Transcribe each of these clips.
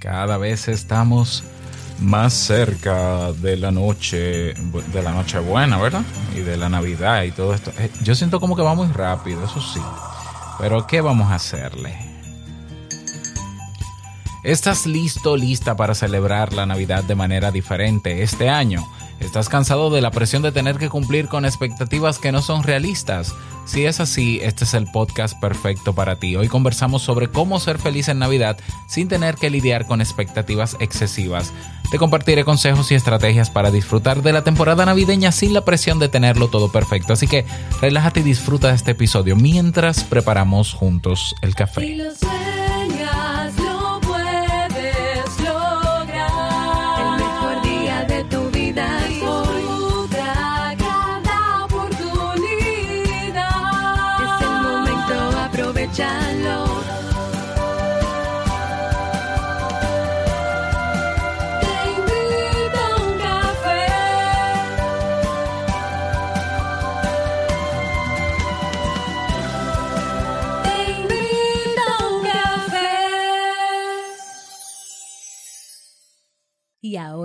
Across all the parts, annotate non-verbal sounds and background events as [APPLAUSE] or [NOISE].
Cada vez estamos más cerca de la noche, de la noche buena, ¿verdad? Y de la Navidad y todo esto. Eh, yo siento como que va muy rápido, eso sí. Pero ¿qué vamos a hacerle? ¿Estás listo, lista para celebrar la Navidad de manera diferente este año? ¿Estás cansado de la presión de tener que cumplir con expectativas que no son realistas? Si es así, este es el podcast perfecto para ti. Hoy conversamos sobre cómo ser feliz en Navidad sin tener que lidiar con expectativas excesivas. Te compartiré consejos y estrategias para disfrutar de la temporada navideña sin la presión de tenerlo todo perfecto. Así que relájate y disfruta de este episodio mientras preparamos juntos el café.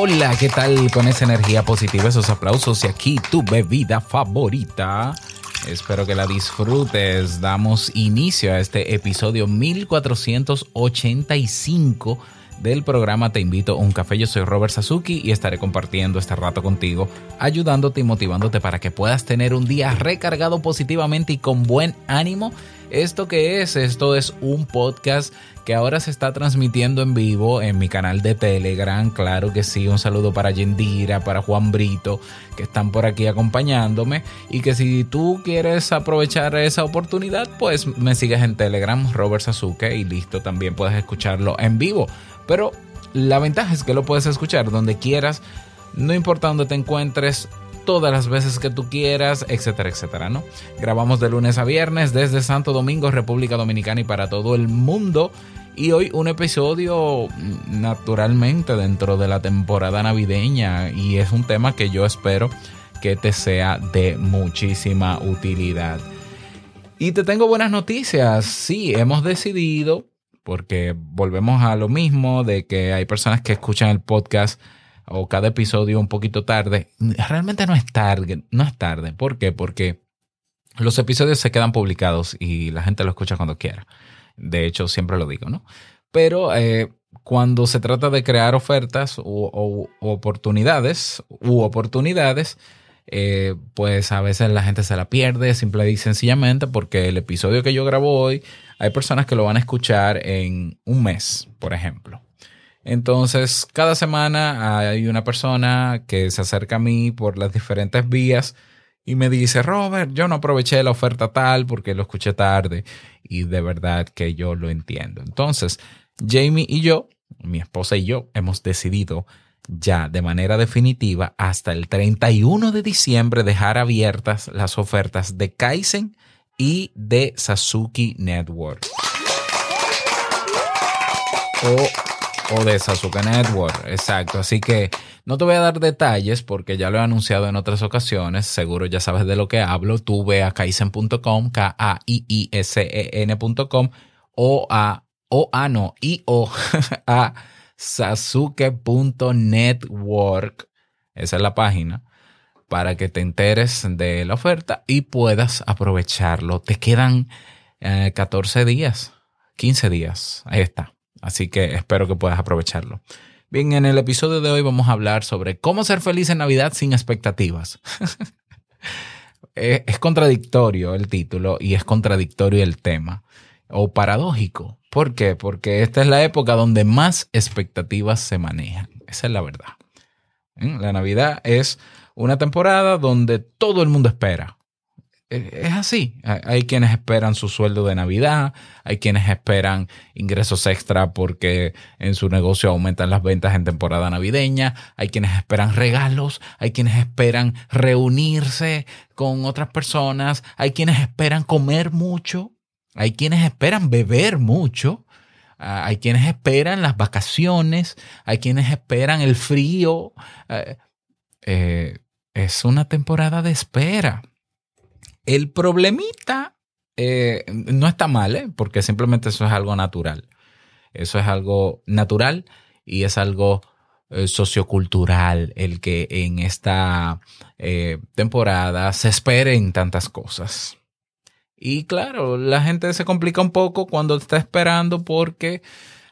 Hola, ¿qué tal con esa energía positiva, esos aplausos y aquí tu bebida favorita? Espero que la disfrutes. Damos inicio a este episodio 1485 del programa Te invito a un café. Yo soy Robert Sasuki y estaré compartiendo este rato contigo, ayudándote y motivándote para que puedas tener un día recargado positivamente y con buen ánimo. ¿Esto qué es? Esto es un podcast que ahora se está transmitiendo en vivo en mi canal de Telegram. Claro que sí, un saludo para Yendira, para Juan Brito, que están por aquí acompañándome. Y que si tú quieres aprovechar esa oportunidad, pues me sigues en Telegram, Robert Sasuke, y listo, también puedes escucharlo en vivo. Pero la ventaja es que lo puedes escuchar donde quieras, no importa dónde te encuentres todas las veces que tú quieras, etcétera, etcétera, ¿no? Grabamos de lunes a viernes desde Santo Domingo, República Dominicana y para todo el mundo. Y hoy un episodio mm, naturalmente dentro de la temporada navideña y es un tema que yo espero que te sea de muchísima utilidad. Y te tengo buenas noticias. Sí, hemos decidido, porque volvemos a lo mismo, de que hay personas que escuchan el podcast o cada episodio un poquito tarde. Realmente no es tarde, no es tarde. ¿Por qué? Porque los episodios se quedan publicados y la gente lo escucha cuando quiera. De hecho, siempre lo digo, ¿no? Pero eh, cuando se trata de crear ofertas o, oportunidades u oportunidades, eh, pues a veces la gente se la pierde simple y sencillamente porque el episodio que yo grabo hoy, hay personas que lo van a escuchar en un mes, por ejemplo. Entonces, cada semana hay una persona que se acerca a mí por las diferentes vías y me dice, Robert, yo no aproveché la oferta tal porque lo escuché tarde y de verdad que yo lo entiendo. Entonces, Jamie y yo, mi esposa y yo, hemos decidido ya de manera definitiva hasta el 31 de diciembre dejar abiertas las ofertas de Kaizen y de Sasuki Network. O, o de Sasuke Network, exacto. Así que no te voy a dar detalles porque ya lo he anunciado en otras ocasiones, seguro ya sabes de lo que hablo. Tú ve a kaisen.com, K-A-I-I-S-E-N.com o a, o a no, y o [LAUGHS] a sasuke.network. Esa es la página para que te enteres de la oferta y puedas aprovecharlo. Te quedan 14 eh, días, 15 días. Ahí está. Así que espero que puedas aprovecharlo. Bien, en el episodio de hoy vamos a hablar sobre cómo ser feliz en Navidad sin expectativas. [LAUGHS] es contradictorio el título y es contradictorio el tema, o paradójico. ¿Por qué? Porque esta es la época donde más expectativas se manejan. Esa es la verdad. ¿Mm? La Navidad es una temporada donde todo el mundo espera. Eh, es así. Hay quienes esperan su sueldo de Navidad, hay quienes esperan ingresos extra porque en su negocio aumentan las ventas en temporada navideña, hay quienes esperan regalos, hay quienes esperan reunirse con otras personas, hay quienes esperan comer mucho, hay quienes esperan beber mucho, ah, hay quienes esperan las vacaciones, hay quienes esperan el frío. Eh, eh, es una temporada de espera. El problemita eh, no está mal, ¿eh? porque simplemente eso es algo natural. Eso es algo natural y es algo eh, sociocultural el que en esta temporada se esperen tantas cosas. Y claro, la gente se complica un poco cuando está esperando porque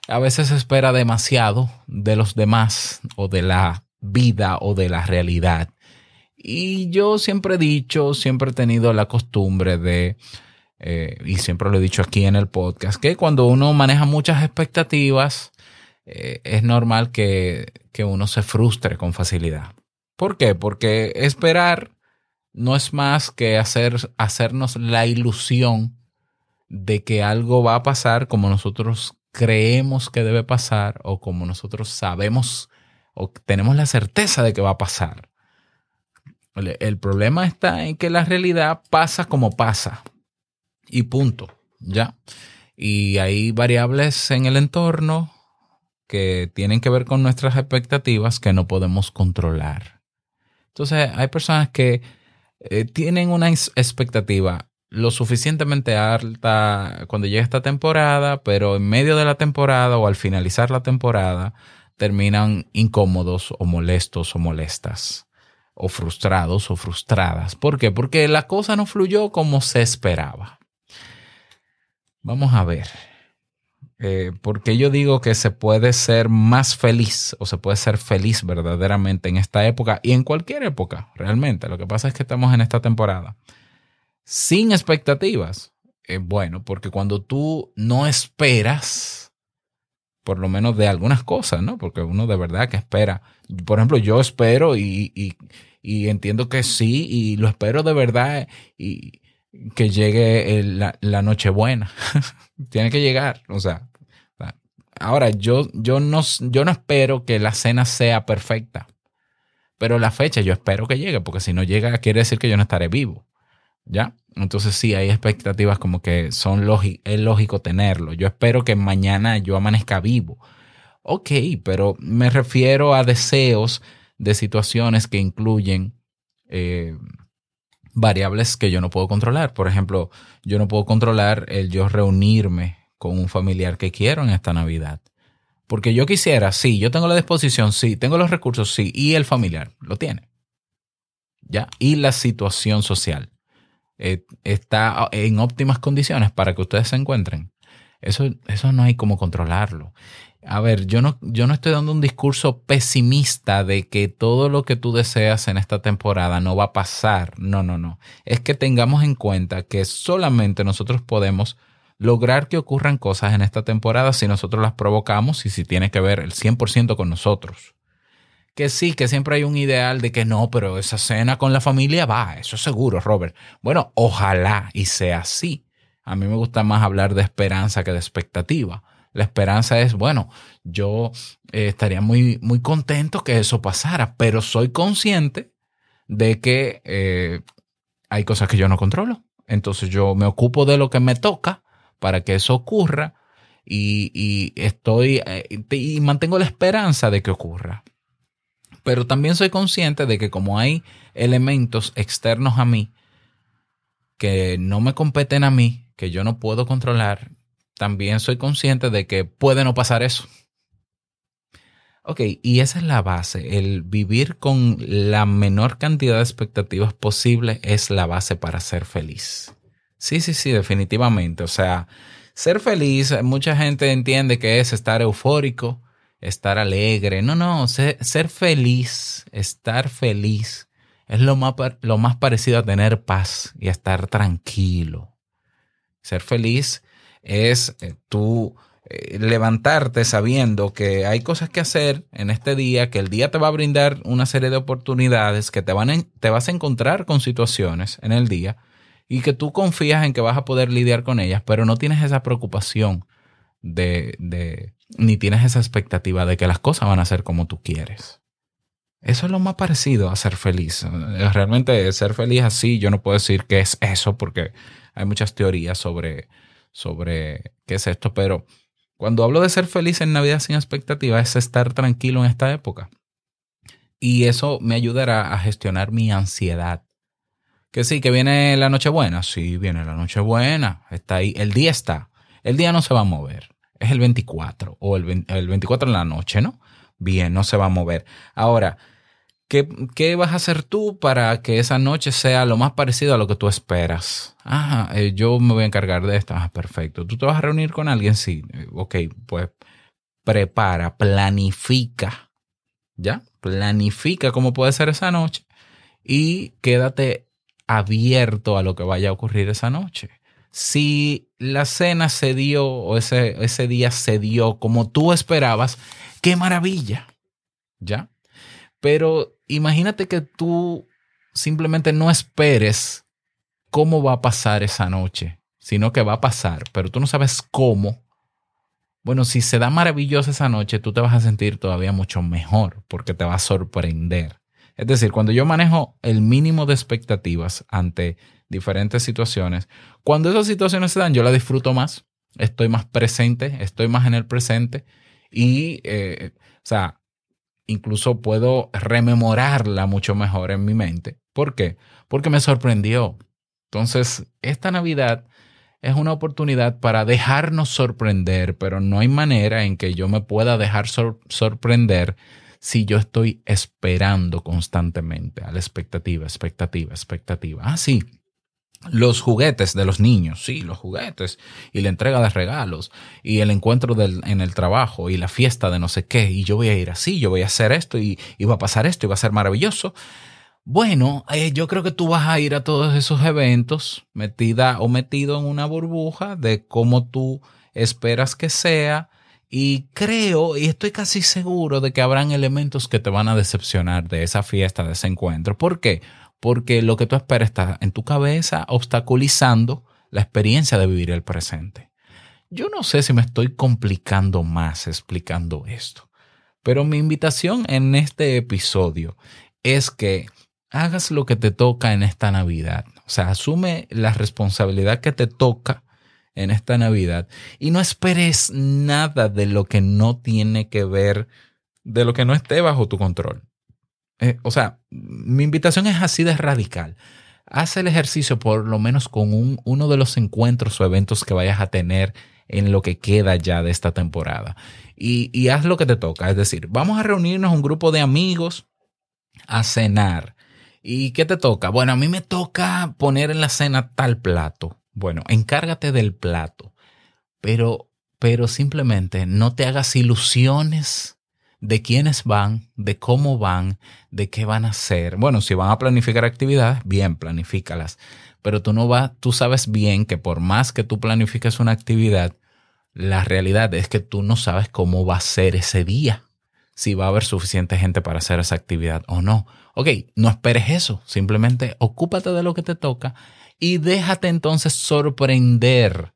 a veces se espera demasiado de los demás o de la vida o de la realidad. Y yo siempre he dicho, siempre he tenido la costumbre de, eh, y siempre lo he dicho aquí en el podcast, que cuando uno maneja muchas expectativas, eh, es normal que, que uno se frustre con facilidad. ¿Por qué? Porque esperar no es más que hacer, hacernos la ilusión de que algo va a pasar como nosotros creemos que debe pasar o como nosotros sabemos o tenemos la certeza de que va a pasar. El problema está en que la realidad pasa como pasa. Y punto. ¿Ya? Y hay variables en el entorno que tienen que ver con nuestras expectativas que no podemos controlar. Entonces, hay personas que eh, tienen una expectativa lo suficientemente alta cuando llega esta temporada, pero en medio de la temporada o al finalizar la temporada terminan incómodos o molestos o molestas o frustrados o frustradas. ¿Por qué? Porque la cosa no fluyó como se esperaba. Vamos a ver. Eh, porque yo digo que se puede ser más feliz o se puede ser feliz verdaderamente en esta época y en cualquier época, realmente. Lo que pasa es que estamos en esta temporada sin expectativas. Eh, bueno, porque cuando tú no esperas, por lo menos de algunas cosas, ¿no? Porque uno de verdad que espera. Por ejemplo, yo espero y, y entiendo que sí, y lo espero de verdad, y que llegue la, la Nochebuena. [LAUGHS] Tiene que llegar, o sea. Ahora, yo, yo, no, yo no espero que la cena sea perfecta, pero la fecha yo espero que llegue, porque si no llega quiere decir que yo no estaré vivo. ¿Ya? Entonces sí, hay expectativas como que son es lógico tenerlo. Yo espero que mañana yo amanezca vivo. Ok, pero me refiero a deseos de situaciones que incluyen eh, variables que yo no puedo controlar. Por ejemplo, yo no puedo controlar el yo reunirme con un familiar que quiero en esta Navidad. Porque yo quisiera, sí, yo tengo la disposición, sí, tengo los recursos, sí, y el familiar lo tiene. ¿Ya? Y la situación social eh, está en óptimas condiciones para que ustedes se encuentren. Eso, eso no hay como controlarlo a ver, yo no, yo no estoy dando un discurso pesimista de que todo lo que tú deseas en esta temporada no va a pasar. No, no, no. Es que tengamos en cuenta que solamente nosotros podemos lograr que ocurran cosas en esta temporada si nosotros las provocamos y si tiene que ver el 100% con nosotros. Que sí, que siempre hay un ideal de que no, pero esa cena con la familia va, eso es seguro, Robert. Bueno, ojalá y sea así. A mí me gusta más hablar de esperanza que de expectativa la esperanza es, bueno, yo eh, estaría muy, muy contento que eso pasara, pero soy consciente de que eh, hay cosas que yo no controlo. Entonces yo me ocupo de lo que me toca para que eso ocurra y, estoy eh, y mantengo la esperanza de que ocurra. Pero también soy consciente de que como hay elementos externos a mí que no me competen a mí, que yo no puedo controlar, también soy consciente de que puede no pasar eso. Ok, y esa es la base. El vivir con la menor cantidad de expectativas posible es la base para ser feliz. Sí, sí, sí, definitivamente. O sea, ser feliz, mucha gente entiende que es estar eufórico, estar alegre. No, no, ser, feliz, estar feliz es lo más, lo más parecido a tener paz y a estar tranquilo. Ser feliz es eh, tú eh, levantarte sabiendo que hay cosas que hacer en este día, que el día te va a brindar una serie de oportunidades, que te, van te vas a encontrar con situaciones en el día y que tú confías en que vas a poder lidiar con ellas, pero no tienes esa preocupación de, de, ni tienes esa expectativa de que las cosas van a ser como tú quieres. Eso es lo más parecido a ser feliz. Realmente ser feliz así, yo no puedo decir que es eso porque hay muchas teorías sobre, sobre qué es esto, pero cuando hablo de ser feliz en Navidad sin expectativa es estar tranquilo en esta época. Y eso me ayudará a gestionar mi ansiedad. Que sí, que viene la Nochebuena. Sí, viene la Nochebuena. Está ahí. El día está. El día no se va a mover. Es el 24 o el, el 24 en la noche, ¿no? Bien, no se va a mover. Ahora, ¿Qué, vas a hacer tú para que esa noche sea lo más parecido a lo que tú esperas? Ajá, eh, yo me voy a encargar de esto. Ah, perfecto. ¿Tú te vas a reunir con alguien? Sí. Ok, pues prepara, planifica. ¿Ya? Planifica cómo puede ser esa noche y quédate abierto a lo que vaya a ocurrir esa noche. Si la cena se dio o ese, ese día se dio como tú esperabas, qué maravilla. ¿Ya? Pero imagínate que tú simplemente no esperes cómo va a pasar esa noche, sino que va a pasar, pero tú no sabes cómo. Bueno, si se da maravillosa esa noche, tú te vas a sentir todavía mucho mejor porque te va a sorprender. Es decir, cuando yo manejo el mínimo de expectativas ante diferentes situaciones, cuando esas situaciones se dan, yo la disfruto más, estoy más presente, estoy más en el presente y, eh, o sea, incluso puedo rememorarla mucho mejor en mi mente. ¿Por qué? Porque me sorprendió. Entonces, esta Navidad es una oportunidad para dejarnos sorprender, pero no hay manera en que yo me pueda dejar sorprender si yo estoy esperando constantemente a la expectativa, expectativa, expectativa. Ah, sí, los juguetes de los niños, sí, los juguetes, y la entrega de regalos, y el encuentro en el trabajo, y la fiesta de no sé qué, y yo voy a ir así, yo voy a hacer esto, y, va a pasar esto, y va a ser maravilloso. Bueno, eh, yo creo que tú vas a ir a todos esos eventos metida o metido en una burbuja de cómo tú esperas que sea, y creo, y estoy casi seguro de que habrán elementos que te van a decepcionar de esa fiesta, de ese encuentro. ¿Por qué? Porque lo que tú esperas está en tu cabeza obstaculizando la experiencia de vivir el presente. Yo no sé si me estoy complicando más explicando esto, pero mi invitación en este episodio es que hagas lo que te toca en esta Navidad. O sea, asume la responsabilidad que te toca en esta Navidad y no esperes nada de lo que no tiene que ver, de lo que no esté bajo tu control. Eh, o sea, mi invitación es así de radical. Haz el ejercicio por lo menos con un, uno de los encuentros o eventos que vayas a tener en lo que queda ya de esta temporada. Y, y haz lo que te toca. Es decir, vamos a reunirnos un grupo de amigos a cenar. ¿Y qué te toca? Bueno, a mí me toca poner en la cena tal plato. Bueno, encárgate del plato. Pero, pero simplemente no te hagas ilusiones de quiénes van, de cómo van, de qué van a hacer. Bueno, si van a planificar actividades, bien, planifícalas. Pero tú no vas, tú sabes bien que por más que tú planifiques una actividad, la realidad es que tú no sabes cómo va a ser ese día. Si va a haber suficiente gente para hacer esa actividad o no. Ok, no esperes eso. Simplemente ocúpate de lo que te toca y déjate entonces sorprender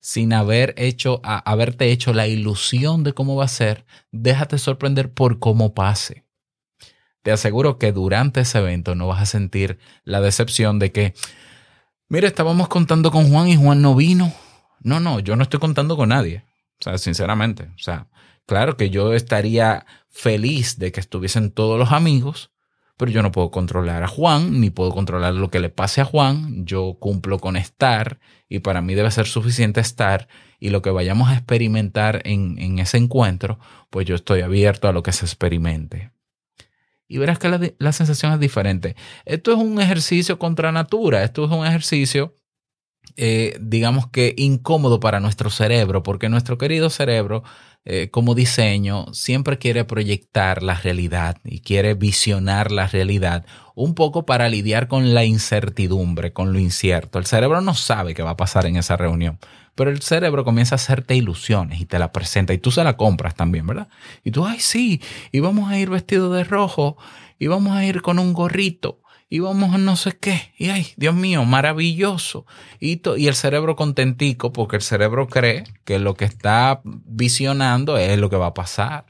sin haber hecho, haberte hecho la ilusión de cómo va a ser, déjate sorprender por cómo pase. Te aseguro que durante ese evento no vas a sentir la decepción de que, mira, estábamos contando con Juan y Juan no vino. No, no, yo no estoy contando con nadie. O sea, sinceramente. O sea, claro que yo estaría feliz de que estuviesen todos los amigos, pero yo no puedo controlar a Juan, ni puedo controlar lo que le pase a Juan. Yo cumplo con estar y para mí debe ser suficiente estar y lo que vayamos a experimentar en, ese encuentro, pues yo estoy abierto a lo que se experimente. Y verás que la, la sensación es diferente. Esto es un ejercicio contra natura, esto es un ejercicio eh, digamos que incómodo para nuestro cerebro, porque nuestro querido cerebro eh, como diseño siempre quiere proyectar la realidad y quiere visionar la realidad un poco para lidiar con la incertidumbre, con lo incierto. El cerebro no sabe qué va a pasar en esa reunión, pero el cerebro comienza a hacerte ilusiones y te la presenta y tú se la compras también, ¿verdad? Y tú, ay, sí, y vamos a ir vestido de rojo y vamos a ir con un gorrito íbamos a no sé qué, y ay, Dios mío, maravilloso. Y, y el cerebro contentico, porque el cerebro cree que lo que está visionando es lo que va a pasar.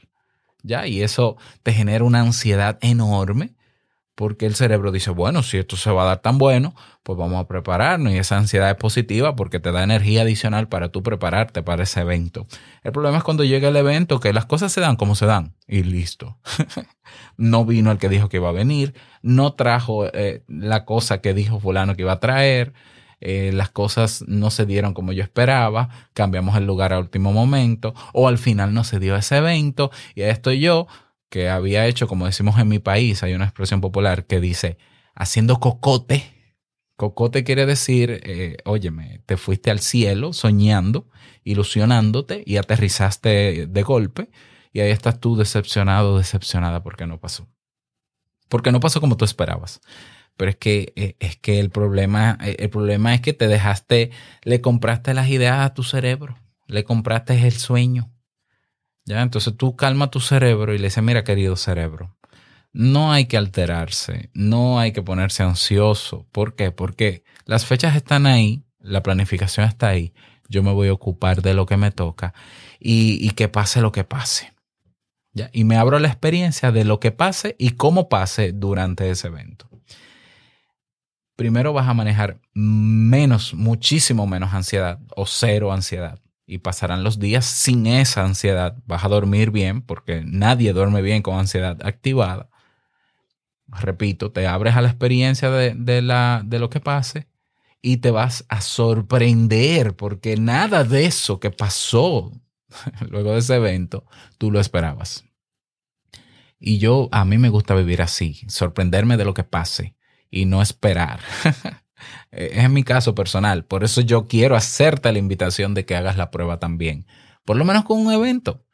¿Ya? Y eso te genera una ansiedad enorme porque el cerebro dice, bueno, si esto se va a dar tan bueno, pues vamos a prepararnos y esa ansiedad es positiva porque te da energía adicional para tú prepararte para ese evento. El problema es cuando llega el evento que las cosas se dan como se dan y listo. [LAUGHS] no vino el que dijo que iba a venir, no trajo eh, la cosa que dijo fulano que iba a traer. Eh, las cosas no se dieron como yo esperaba, cambiamos el lugar a último momento, o al final no se dio ese evento, y ahí estoy yo que había hecho, como decimos en mi país, hay una expresión popular que dice, haciendo cocote. Cocote quiere decir, eh, óyeme, te fuiste al cielo soñando, ilusionándote y aterrizaste de golpe y ahí estás tú decepcionado, decepcionada porque no pasó. Porque no pasó como tú esperabas. Pero es que, eh, es que el problema, eh, el problema es que te dejaste, le compraste las ideas a tu cerebro, le compraste el sueño, ¿Ya? Entonces tú calma tu cerebro y le dices, mira querido cerebro, no hay que alterarse, no hay que ponerse ansioso. ¿Por qué? Porque las fechas están ahí, la planificación está ahí, yo me voy a ocupar de lo que me toca y, y que pase lo que pase. ¿Ya? Y me abro la experiencia de lo que pase y cómo pase durante ese evento. Primero vas a manejar menos, muchísimo menos ansiedad o cero ansiedad y pasarán los días sin esa ansiedad. Vas a dormir bien porque nadie duerme bien con ansiedad activada. Repito, te abres a la experiencia de, la, de lo que pase y te vas a sorprender porque nada de eso que pasó [LAUGHS] luego de ese evento tú lo esperabas. Y yo, a mí me gusta vivir así, sorprenderme de lo que pase y no esperar. [LAUGHS] Eh, es mi caso personal. Por eso yo quiero hacerte la invitación de que hagas la prueba también. Por lo menos con un evento.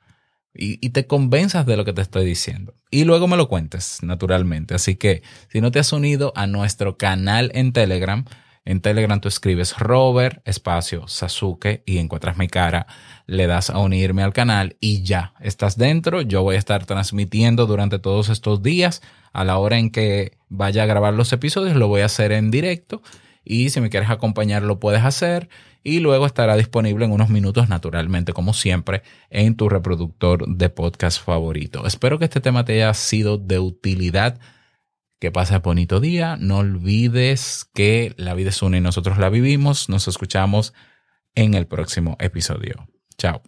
Y, y, te convenzas de lo que te estoy diciendo. Y luego me lo cuentes, naturalmente. Así que si no te has unido a nuestro canal en Telegram, en Telegram tú escribes Robert, espacio, Sasuke y encuentras mi cara, le das a unirme al canal y ya, estás dentro. Yo voy a estar transmitiendo durante todos estos días. A la hora en que vaya a grabar los episodios, lo voy a hacer en directo y si me quieres acompañar lo puedes hacer y luego estará disponible en unos minutos naturalmente como siempre en tu reproductor de podcast favorito. Espero que este tema te haya sido de utilidad. Que pases bonito día. No olvides que la vida es una y nosotros la vivimos. Nos escuchamos en el próximo episodio. Chao.